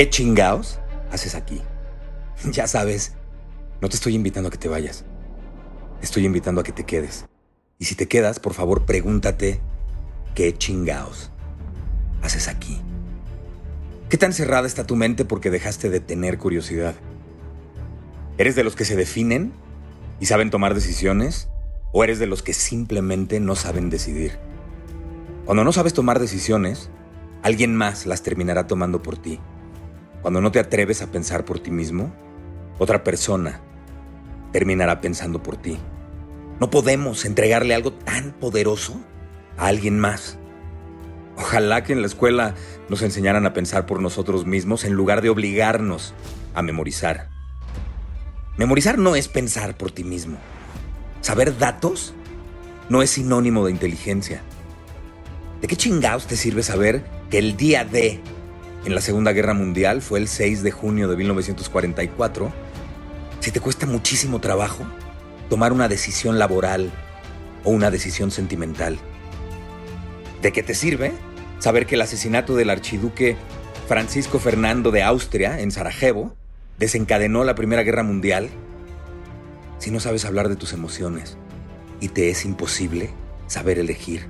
¿Qué chingaos haces aquí? Ya sabes, no te estoy invitando a que te vayas. Estoy invitando a que te quedes. Y si te quedas, por favor, pregúntate, ¿qué chingaos haces aquí? ¿Qué tan cerrada está tu mente porque dejaste de tener curiosidad? ¿Eres de los que se definen y saben tomar decisiones? ¿O eres de los que simplemente no saben decidir? Cuando no sabes tomar decisiones, alguien más las terminará tomando por ti. Cuando no te atreves a pensar por ti mismo, otra persona terminará pensando por ti. No podemos entregarle algo tan poderoso a alguien más. Ojalá que en la escuela nos enseñaran a pensar por nosotros mismos en lugar de obligarnos a memorizar. Memorizar no es pensar por ti mismo. Saber datos no es sinónimo de inteligencia. ¿De qué chingados te sirve saber que el día de en la Segunda Guerra Mundial fue el 6 de junio de 1944, si te cuesta muchísimo trabajo tomar una decisión laboral o una decisión sentimental. ¿De qué te sirve saber que el asesinato del archiduque Francisco Fernando de Austria en Sarajevo desencadenó la Primera Guerra Mundial si no sabes hablar de tus emociones y te es imposible saber elegir?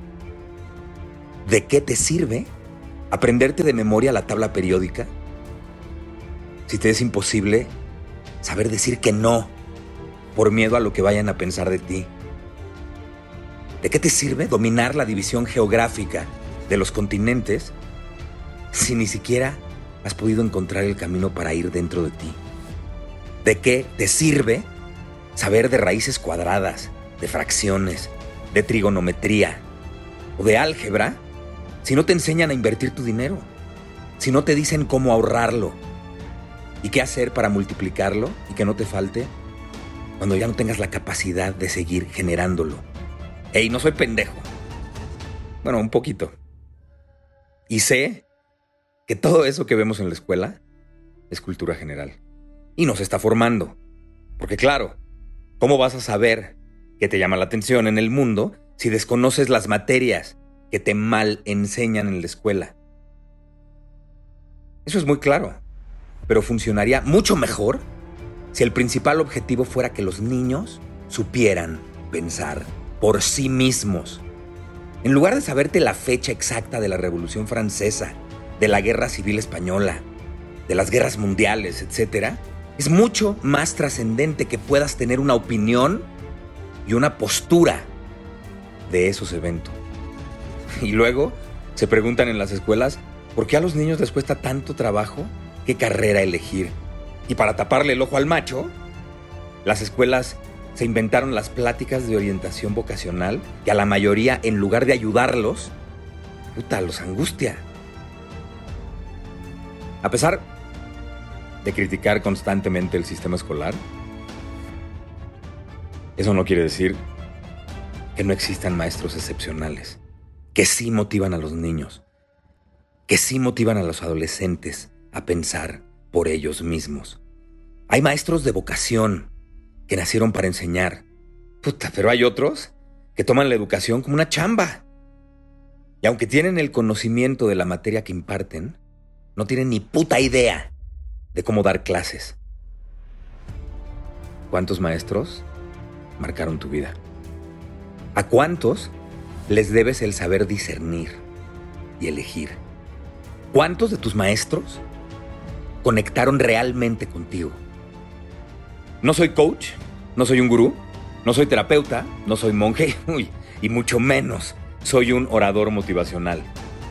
¿De qué te sirve aprenderte de memoria la tabla periódica? Si te es imposible saber decir que no por miedo a lo que vayan a pensar de ti. ¿De qué te sirve dominar la división geográfica de los continentes si ni siquiera has podido encontrar el camino para ir dentro de ti? ¿De qué te sirve saber de raíces cuadradas, de fracciones, de trigonometría o de álgebra si no te enseñan a invertir tu dinero, si no te dicen cómo ahorrarlo y qué hacer para multiplicarlo y que no te falte cuando ya no tengas la capacidad de seguir generándolo. Ey, no soy pendejo. Bueno, un poquito. Y sé que todo eso que vemos en la escuela es cultura general. Y nos está formando. Porque claro, ¿cómo vas a saber qué te llama la atención en el mundo si desconoces las materias que te mal enseñan en la escuela. Eso es muy claro, pero funcionaría mucho mejor si el principal objetivo fuera que los niños supieran pensar por sí mismos. En lugar de saberte la fecha exacta de la Revolución Francesa, de la Guerra Civil Española, de las guerras mundiales, etc., es mucho más trascendente que puedas tener una opinión y una postura de esos eventos. Y luego se preguntan en las escuelas por qué a los niños les cuesta tanto trabajo qué carrera elegir. Y para taparle el ojo al macho, las escuelas se inventaron las pláticas de orientación vocacional que a la mayoría, en lugar de ayudarlos, puta, los angustia. A pesar de criticar constantemente el sistema escolar, eso no quiere decir que no existan maestros excepcionales que sí motivan a los niños, que sí motivan a los adolescentes a pensar por ellos mismos. Hay maestros de vocación que nacieron para enseñar. Puta, pero hay otros que toman la educación como una chamba. Y aunque tienen el conocimiento de la materia que imparten, no tienen ni puta idea de cómo dar clases. ¿Cuántos maestros marcaron tu vida? ¿A cuántos les debes el saber discernir y elegir. ¿Cuántos de tus maestros conectaron realmente contigo? No soy coach, no soy un gurú, no soy terapeuta, no soy monje, y mucho menos soy un orador motivacional.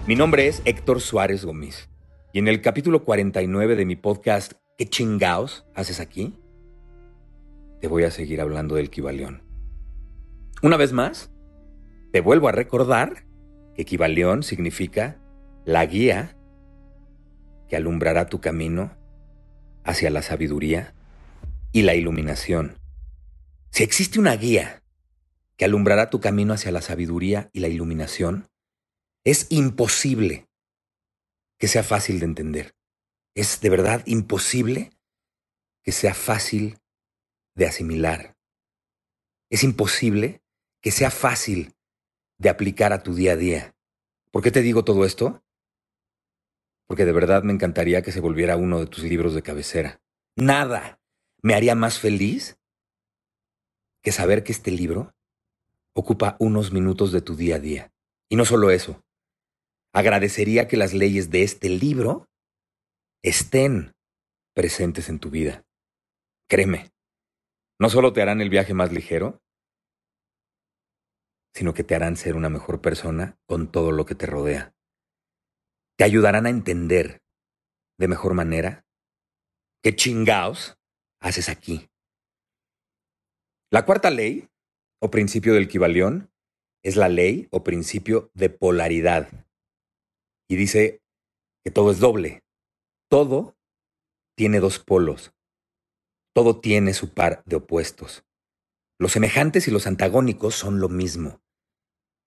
Mi nombre es Héctor Suárez Gómez. Y en el capítulo 49 de mi podcast ¿Qué chingaos haces aquí? Te voy a seguir hablando del Kibaleón. Una vez más, te vuelvo a recordar Equivalión significa la guía que alumbrará tu camino hacia la sabiduría y la iluminación. Si existe una guía que alumbrará tu camino hacia la sabiduría y la iluminación, es imposible que sea fácil de entender. Es de verdad imposible que sea fácil de asimilar. Es imposible que sea fácil de aplicar a tu día a día. ¿Por qué te digo todo esto? Porque de verdad me encantaría que se volviera uno de tus libros de cabecera. Nada me haría más feliz que saber que este libro ocupa unos minutos de tu día a día. Y no solo eso, agradecería que las leyes de este libro estén presentes en tu vida. Créeme, no solo te harán el viaje más ligero, sino que te harán ser una mejor persona con todo lo que te rodea. Te ayudarán a entender de mejor manera qué chingaos haces aquí. La cuarta ley, o principio del Kibalión, es la ley o principio de polaridad. Y dice que todo es doble. Todo tiene dos polos. Todo tiene su par de opuestos. Los semejantes y los antagónicos son lo mismo.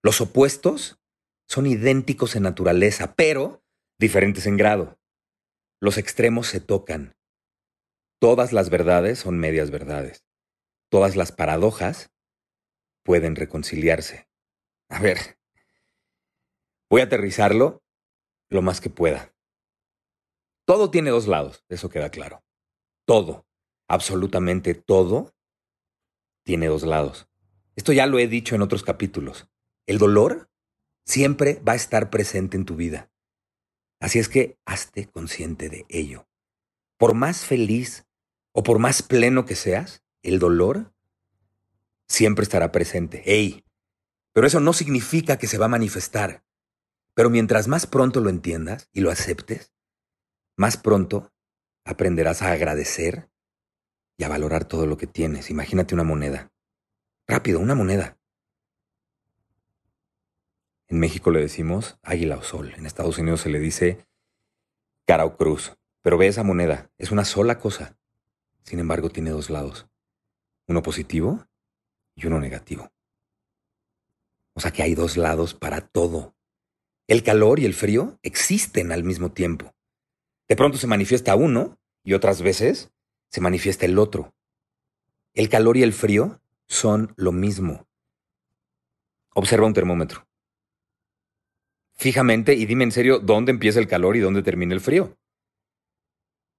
Los opuestos son idénticos en naturaleza, pero diferentes en grado. Los extremos se tocan. Todas las verdades son medias verdades. Todas las paradojas pueden reconciliarse. A ver, voy a aterrizarlo lo más que pueda. Todo tiene dos lados, eso queda claro. Todo, absolutamente todo, tiene dos lados. Esto ya lo he dicho en otros capítulos. El dolor siempre va a estar presente en tu vida. Así es que hazte consciente de ello. Por más feliz o por más pleno que seas, el dolor siempre estará presente. ¡Ey! Pero eso no significa que se va a manifestar. Pero mientras más pronto lo entiendas y lo aceptes, más pronto aprenderás a agradecer y a valorar todo lo que tienes. Imagínate una moneda. Rápido, una moneda. En México le decimos águila o sol. En Estados Unidos se le dice cara o cruz. Pero ve esa moneda. Es una sola cosa. Sin embargo, tiene dos lados. Uno positivo y uno negativo. O sea que hay dos lados para todo. El calor y el frío existen al mismo tiempo. De pronto se manifiesta uno y otras veces se manifiesta el otro. El calor y el frío son lo mismo. Observa un termómetro fijamente y dime en serio dónde empieza el calor y dónde termina el frío.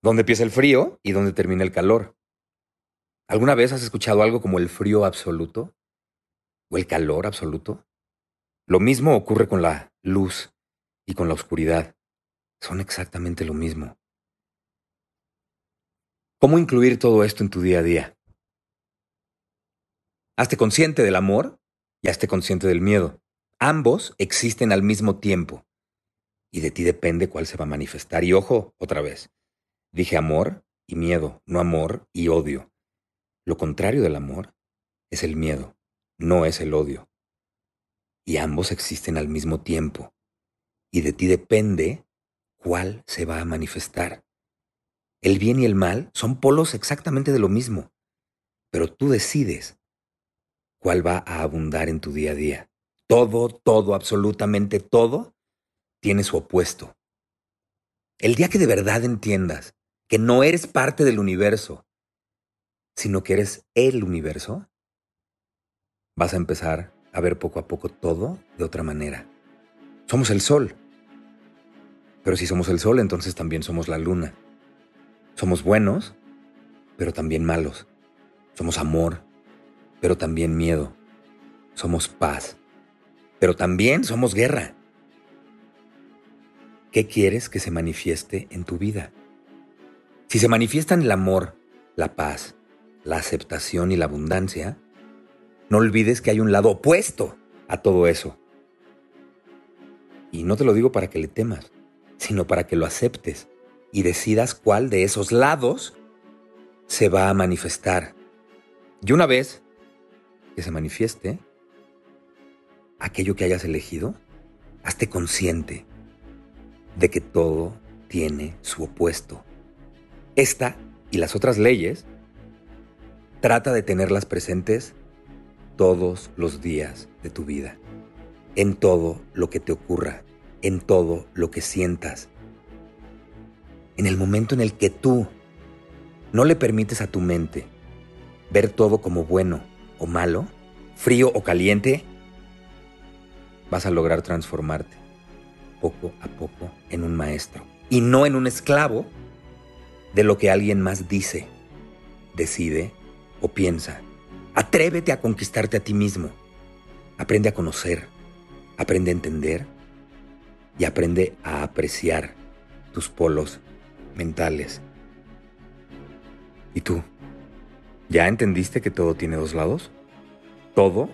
¿Dónde empieza el frío y dónde termina el calor? ¿Alguna vez has escuchado algo como el frío absoluto? ¿O el calor absoluto? Lo mismo ocurre con la luz y con la oscuridad. Son exactamente lo mismo. ¿Cómo incluir todo esto en tu día a día? Hazte consciente del amor y hazte consciente del miedo. Ambos existen al mismo tiempo. Y de ti depende cuál se va a manifestar. Y ojo, otra vez. Dije amor y miedo, no amor y odio. Lo contrario del amor es el miedo, no es el odio. Y ambos existen al mismo tiempo. Y de ti depende cuál se va a manifestar. El bien y el mal son polos exactamente de lo mismo, pero tú decides cuál va a abundar en tu día a día. Todo, todo, absolutamente todo tiene su opuesto. El día que de verdad entiendas que no eres parte del universo, sino que eres el universo, vas a empezar a ver poco a poco todo de otra manera. Somos el sol. Pero si somos el sol, entonces también somos la luna. Somos buenos, pero también malos. Somos amor, pero también miedo. Somos paz, pero también somos guerra. ¿Qué quieres que se manifieste en tu vida? Si se manifiestan el amor, la paz, la aceptación y la abundancia, no olvides que hay un lado opuesto a todo eso. Y no te lo digo para que le temas, sino para que lo aceptes y decidas cuál de esos lados se va a manifestar. Y una vez que se manifieste, aquello que hayas elegido, Hazte consciente de que todo tiene su opuesto. Esta y las otras leyes trata de tenerlas presentes todos los días de tu vida, en todo lo que te ocurra, en todo lo que sientas. En el momento en el que tú no le permites a tu mente ver todo como bueno o malo, frío o caliente, vas a lograr transformarte poco a poco en un maestro y no en un esclavo de lo que alguien más dice, decide o piensa. Atrévete a conquistarte a ti mismo. Aprende a conocer, aprende a entender y aprende a apreciar tus polos mentales. ¿Y tú? ¿Ya entendiste que todo tiene dos lados? Todo,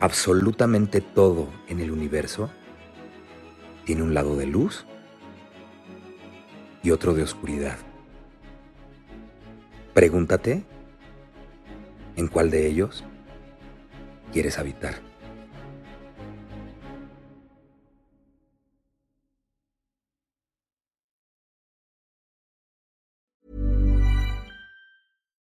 absolutamente todo en el universo, tiene un lado de luz y otro de oscuridad. Pregúntate en cuál de ellos quieres habitar.